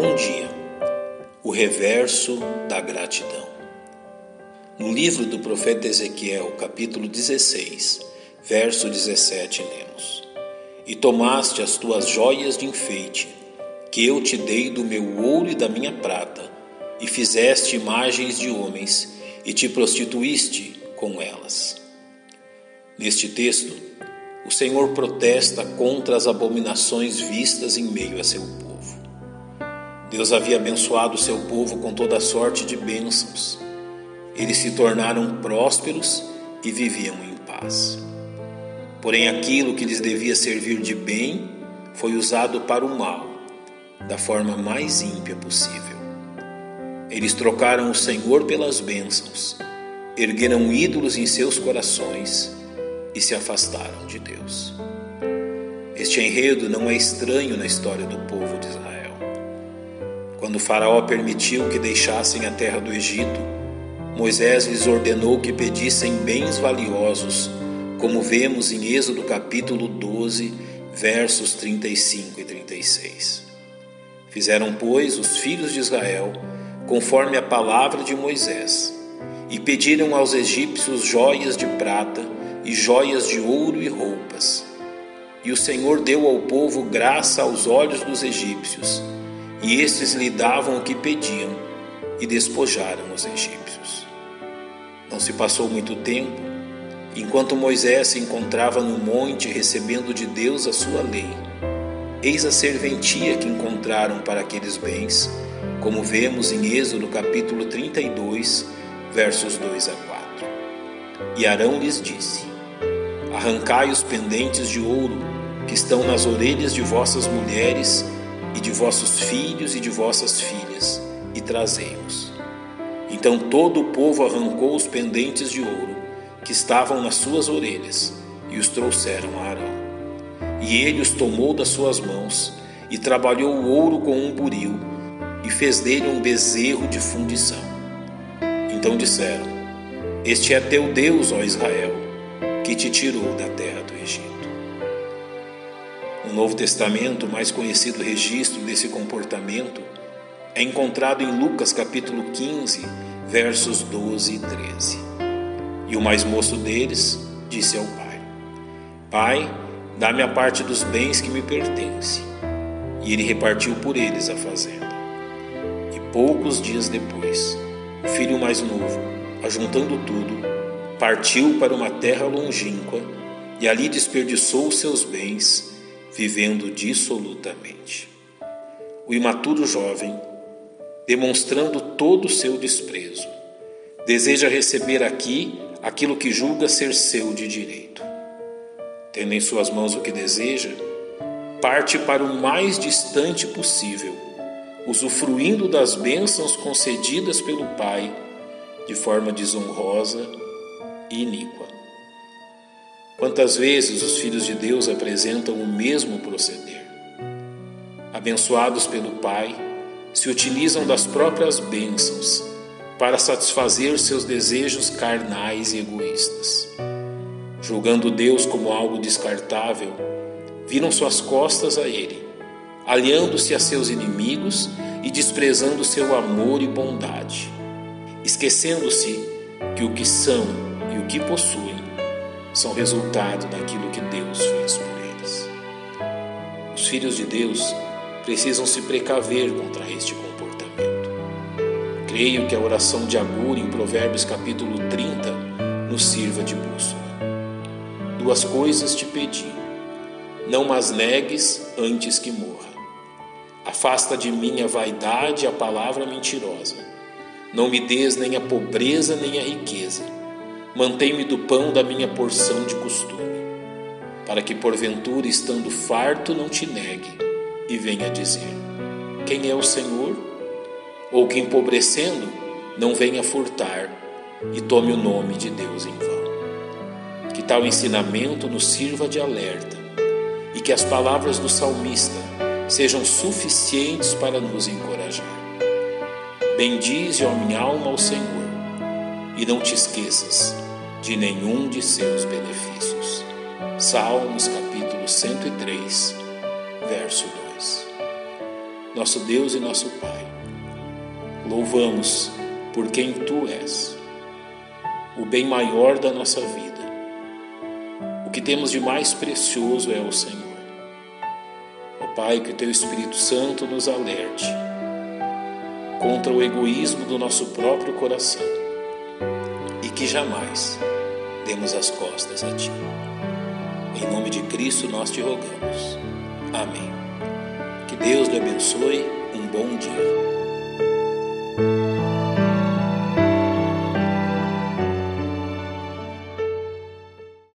Bom dia. O reverso da gratidão. No livro do profeta Ezequiel, capítulo 16, verso 17, lemos: E tomaste as tuas joias de enfeite, que eu te dei do meu ouro e da minha prata, e fizeste imagens de homens, e te prostituíste com elas. Neste texto, o Senhor protesta contra as abominações vistas em meio a seu povo. Deus havia abençoado seu povo com toda sorte de bênçãos. Eles se tornaram prósperos e viviam em paz. Porém, aquilo que lhes devia servir de bem foi usado para o mal, da forma mais ímpia possível. Eles trocaram o Senhor pelas bênçãos, ergueram ídolos em seus corações e se afastaram de Deus. Este enredo não é estranho na história do povo de Israel. Quando Faraó permitiu que deixassem a terra do Egito, Moisés lhes ordenou que pedissem bens valiosos, como vemos em Êxodo capítulo 12, versos 35 e 36. Fizeram, pois, os filhos de Israel conforme a palavra de Moisés, e pediram aos egípcios joias de prata e joias de ouro e roupas. E o Senhor deu ao povo graça aos olhos dos egípcios e estes lhe davam o que pediam e despojaram os egípcios. Não se passou muito tempo, enquanto Moisés se encontrava no monte recebendo de Deus a sua lei. Eis a serventia que encontraram para aqueles bens, como vemos em Êxodo capítulo 32, versos 2 a 4. E Arão lhes disse: Arrancai os pendentes de ouro que estão nas orelhas de vossas mulheres e de vossos filhos e de vossas filhas, e trazei-os. Então todo o povo arrancou os pendentes de ouro que estavam nas suas orelhas e os trouxeram a Arão. E ele os tomou das suas mãos e trabalhou o ouro com um buril e fez dele um bezerro de fundição. Então disseram: Este é teu Deus, ó Israel, que te tirou da terra do Egito. No Novo Testamento, o mais conhecido registro desse comportamento é encontrado em Lucas capítulo 15, versos 12 e 13. E o mais moço deles disse ao pai: Pai, dá-me a parte dos bens que me pertence. E ele repartiu por eles a fazenda. E poucos dias depois, o filho mais novo, ajuntando tudo, partiu para uma terra longínqua e ali desperdiçou os seus bens vivendo dissolutamente. O imaturo jovem, demonstrando todo o seu desprezo, deseja receber aqui aquilo que julga ser seu de direito. Tendo em suas mãos o que deseja, parte para o mais distante possível, usufruindo das bênçãos concedidas pelo Pai de forma desonrosa e iníqua. Quantas vezes os filhos de Deus apresentam o mesmo proceder? Abençoados pelo Pai, se utilizam das próprias bênçãos para satisfazer seus desejos carnais e egoístas. Julgando Deus como algo descartável, viram suas costas a Ele, aliando-se a seus inimigos e desprezando seu amor e bondade, esquecendo-se que o que são e o que possuem são resultado daquilo que Deus fez por eles. Os filhos de Deus precisam se precaver contra este comportamento. Creio que a oração de Agur em Provérbios capítulo 30 nos sirva de bússola. Duas coisas te pedi: não mas negues antes que morra. Afasta de mim a vaidade e a palavra mentirosa. Não me des nem a pobreza nem a riqueza mantém-me do pão da minha porção de costume, para que porventura, estando farto, não te negue e venha dizer: Quem é o Senhor? Ou que empobrecendo, não venha furtar e tome o nome de Deus em vão. Que tal ensinamento nos sirva de alerta e que as palavras do salmista sejam suficientes para nos encorajar. Bendize, ó minha alma, ao Senhor, e não te esqueças de nenhum de seus benefícios. Salmos capítulo 103, verso 2. nosso Deus e nosso Pai. Louvamos por quem tu és, o bem maior da nossa vida. O que temos de mais precioso é o Senhor. Ó Pai, que o teu Espírito Santo nos alerte contra o egoísmo do nosso próprio coração que jamais demos as costas a Ti. Em nome de Cristo nós te rogamos. Amém. Que Deus lhe abençoe. Um bom dia.